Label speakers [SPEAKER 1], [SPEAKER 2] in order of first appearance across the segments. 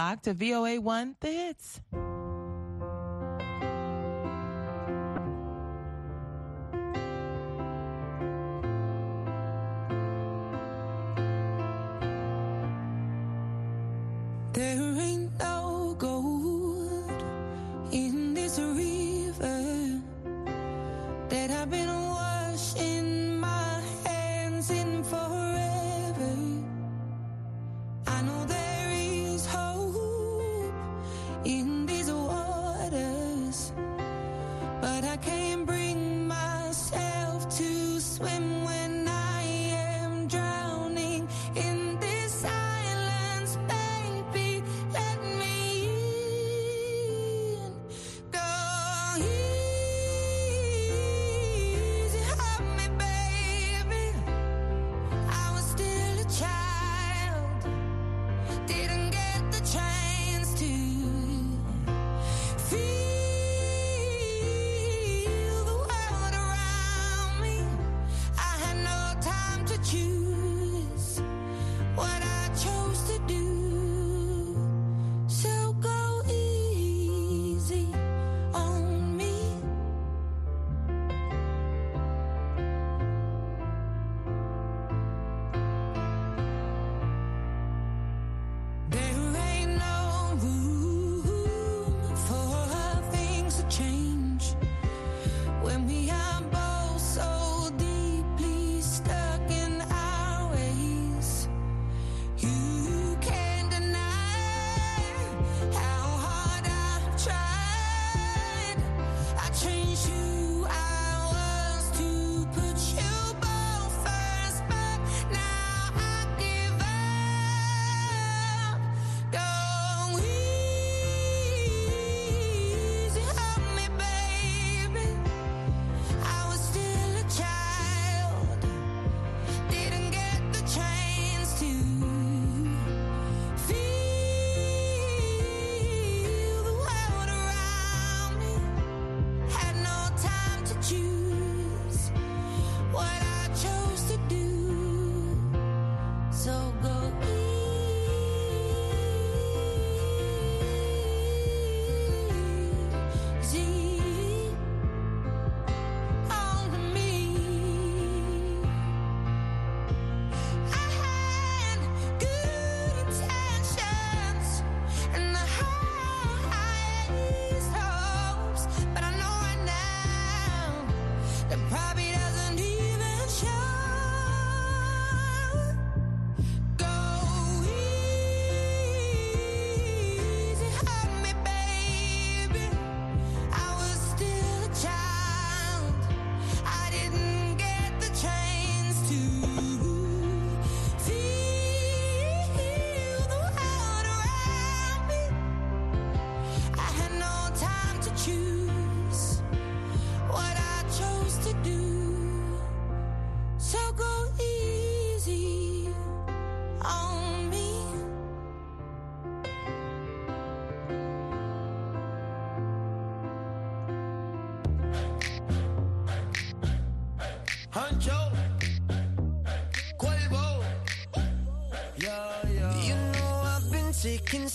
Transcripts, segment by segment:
[SPEAKER 1] Back to VOA1 The Hits.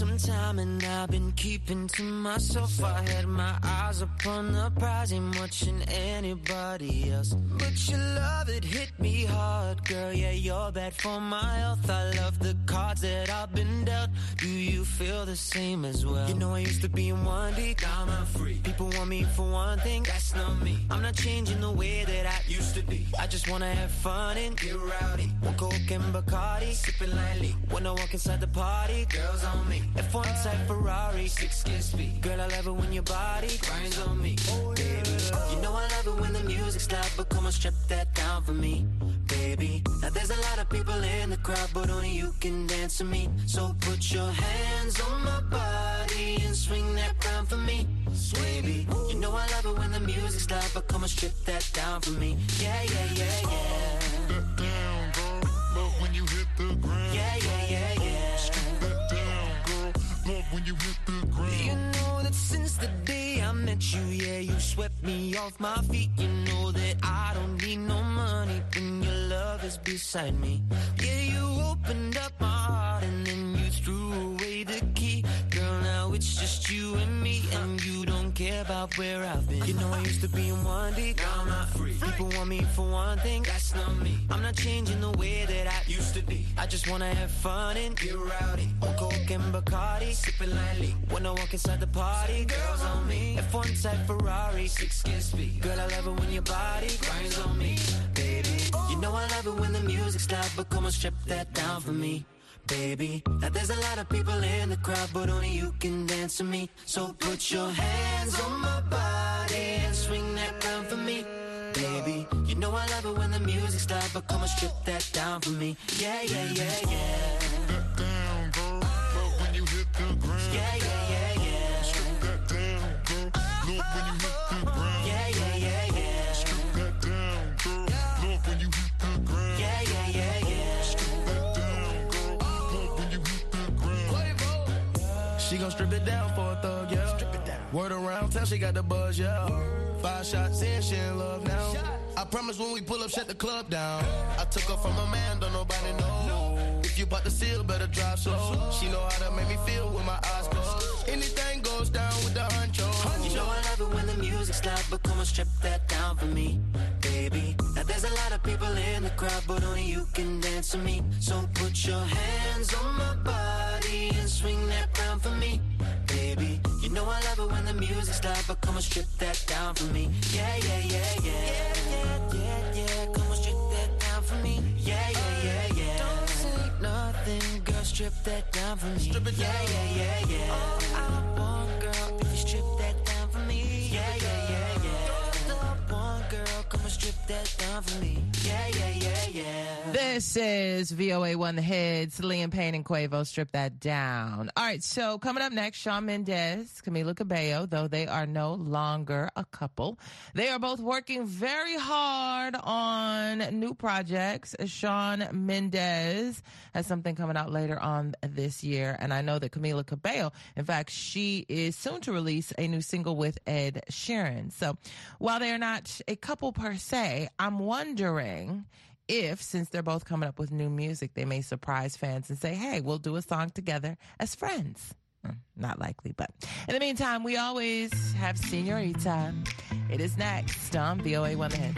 [SPEAKER 2] Some time and I've been keeping to myself. I had my eyes upon the prize, ain't watching anybody else. But your love it hit me hard, girl. Yeah, you're bad for my health. I love the cards that I've been dealt. Do you feel the same as well? You know I used to be in one deep, now I'm free. People want me for one thing, that's not me. I'm not changing the way that I used to be. I just wanna have fun and get rowdy. One coke and Bacardi, sipping lightly. When I walk inside the party, girls on me. F1 type Ferrari, six kiss speed. Girl, I love it when your body grinds on me. Baby, you know I love it when the music's loud, but come on, strip that down for me, baby. Now there's a lot of people in the crowd, but only you can dance to me. So put your hands on my body and swing that round for me, baby. You know I love it when the music's loud, but come on, strip that down for me. Yeah, yeah, yeah, yeah.
[SPEAKER 3] that down, girl. Love when you hit the
[SPEAKER 2] off my feet. You know that I don't need no money when your love is beside me. Yeah, you opened up my heart and then you threw away the key. Girl, now it's just you and me, and you don't care about where I've been. You know I used to be in one deep, now I'm not free. People want me for one thing, that's not me. I'm not changing the way that I used to be. I just wanna have fun and get rowdy. On coke and Bacardi, sipping lightly. When I walk inside the party, girls on me. F1 type Ferrari, six gear speed. Girl, I love it when your body grinds on me, baby. You know I love it when the music's loud, but come on, strip that down for me baby. Now there's a lot of people in the crowd, but only you can dance to me. So put your hands on my body the music's loud, but come on, strip that down for me. Yeah, yeah, yeah, yeah.
[SPEAKER 3] Strip That down, girl. Love when you hit the ground.
[SPEAKER 2] Yeah, yeah, yeah, yeah.
[SPEAKER 3] Strip that down, girl. Love when you hit the ground.
[SPEAKER 2] Yeah, yeah, yeah, yeah.
[SPEAKER 3] Strip that down, girl. Love when you hit the ground.
[SPEAKER 2] Yeah, yeah, yeah, yeah.
[SPEAKER 3] Strip that down, girl. Love when you hit the ground.
[SPEAKER 4] She gon' strip it down for a thug, yeah. Strip it down. Word around town, she got the buzz, yeah. Five shots in, she in love now. I promise when we pull up, shut the club down. I took her from a man, don't nobody know. If you bought the seal, better drive slow. She know how to make me feel with my eyes closed. Anything goes down with the honcho.
[SPEAKER 2] You know I love it when the music's loud, but come on, strip that down for me, baby. Now there's a lot of people in the crowd, but only you can dance to me. So put your hands on my body and swing that round for me, baby. You know I love it when the music's loud, but come on, strip that down for me. Yeah, yeah, yeah, yeah. Yeah, yeah, yeah, yeah. Come on, strip that down for me. Yeah, yeah, yeah, yeah. Don't say nothing, girl, strip that down for me.
[SPEAKER 4] Strip it
[SPEAKER 2] yeah, yeah, yeah, yeah. All I want, girl,
[SPEAKER 5] This is VOA One The Hits. Liam Payne and Quavo strip that down. All right, so coming up next, Shawn Mendes, Camila Cabello, though they are no longer a couple. They are both working very hard on new projects. Shawn Mendes has something coming out later on this year, and I know that Camila Cabello, in fact, she is soon to release a new single with Ed Sheeran. So while they are not a couple per se, I'm wondering if, since they're both coming up with new music, they may surprise fans and say, hey, we'll do a song together as friends. Hmm, Not likely, but in the meantime, we always have Senorita. It is next on VOA One Hit.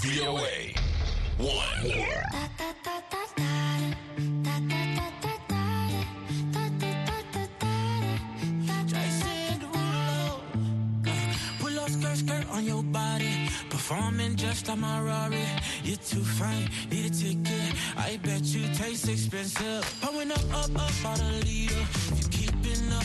[SPEAKER 6] VOA. One.
[SPEAKER 7] Pull up skirt, skirt on your body. Performing just like my Rari. You're too fine, need a ticket. I bet you taste expensive. Pouring up, up, up, leader. If you keeping up,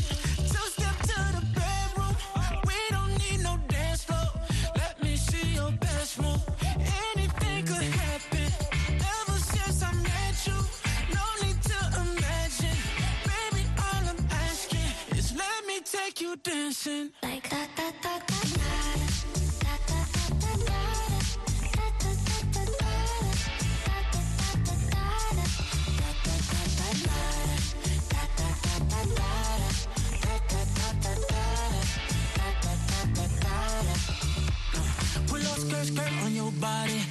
[SPEAKER 7] Dancing.
[SPEAKER 1] Like da da da da da da da da da
[SPEAKER 7] skirt, skirt on your body.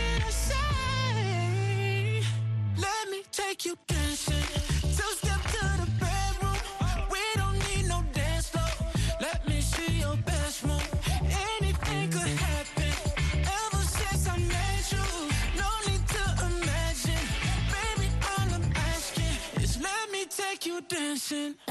[SPEAKER 7] dancing.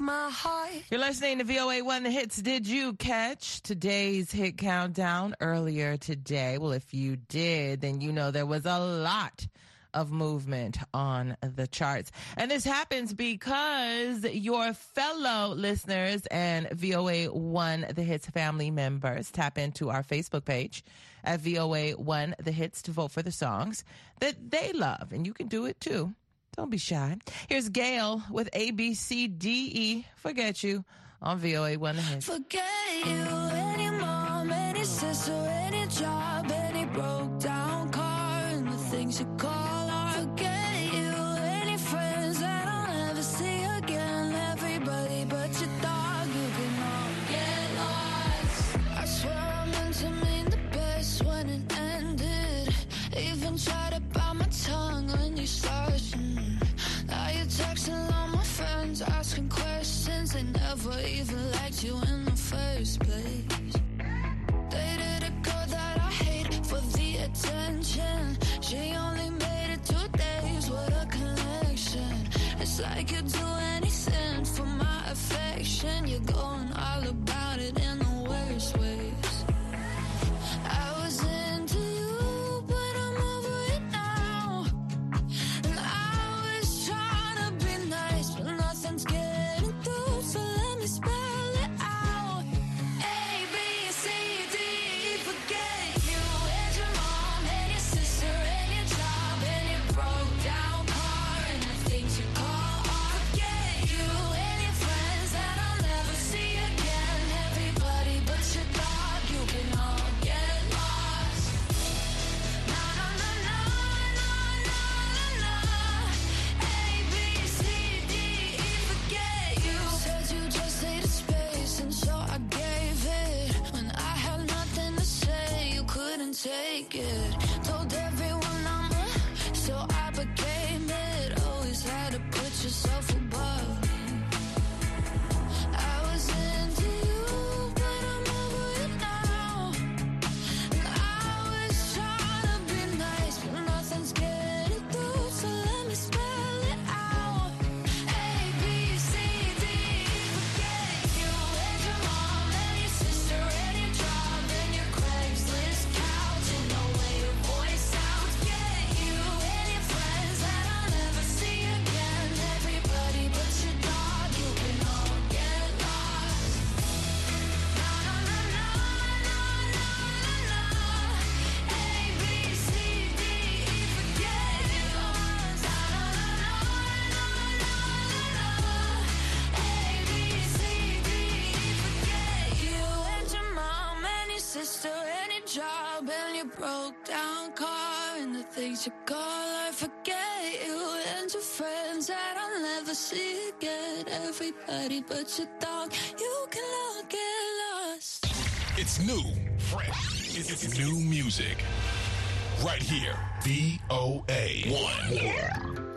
[SPEAKER 1] my heart.
[SPEAKER 5] You're listening to VOA One The Hits. Did you catch today's hit countdown earlier today? Well, if you did, then you know there was a lot of movement on the charts. And this happens because your fellow listeners and VOA One The Hits family members tap into our Facebook page at VOA One The Hits to vote for the songs that they love. And you can do it too don't be shy. Here's GAYLE with ABCDE. Forget you on VOA One Hit.
[SPEAKER 1] Forget you, any mom, any sister, any job, any broke down car, and the things you call. good. broke down car and the things you call. I forget you and your friends that I'll never see again. Everybody but your dog, you can all get lost.
[SPEAKER 3] It's new, fresh. It's, it's new music. Right here, VOA.
[SPEAKER 2] One. Yeah.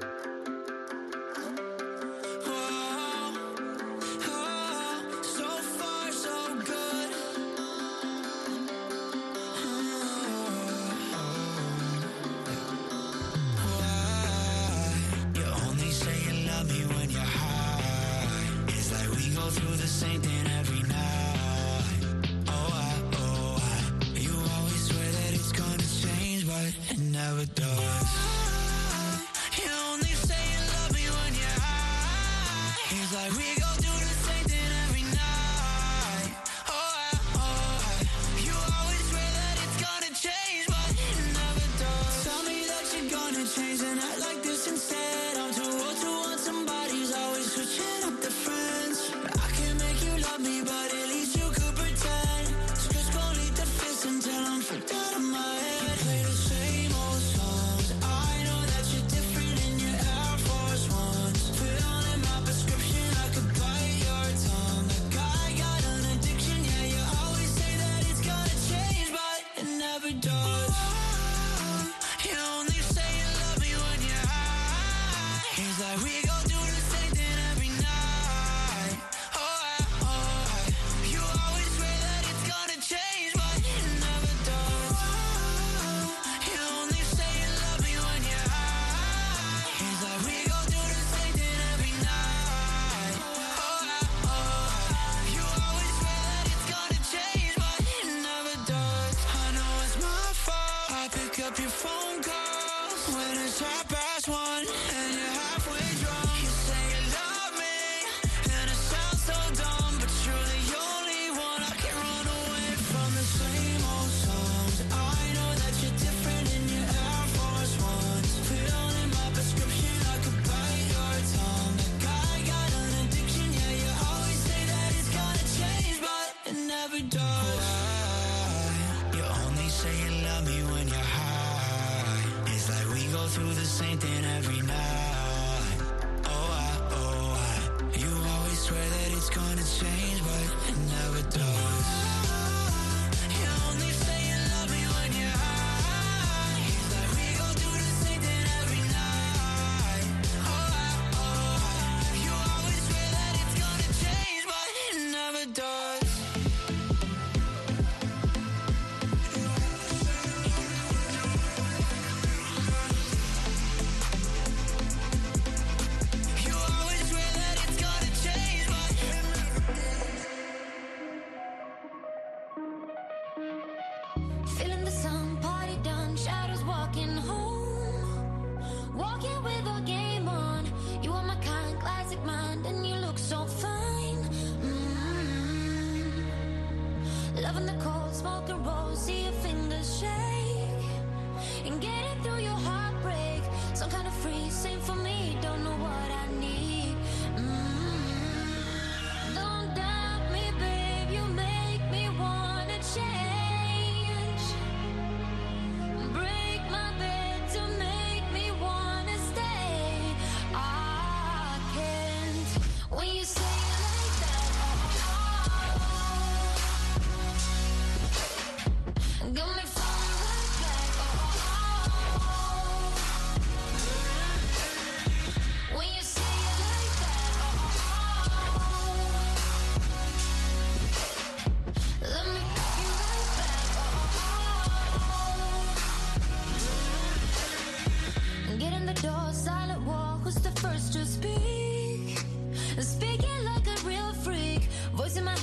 [SPEAKER 2] Do the same thing. through the same thing every night. Oh, I, oh, I. You always swear that it's gonna change, but it never does. shake and
[SPEAKER 6] get it Speaking like
[SPEAKER 8] a real freak, voice in my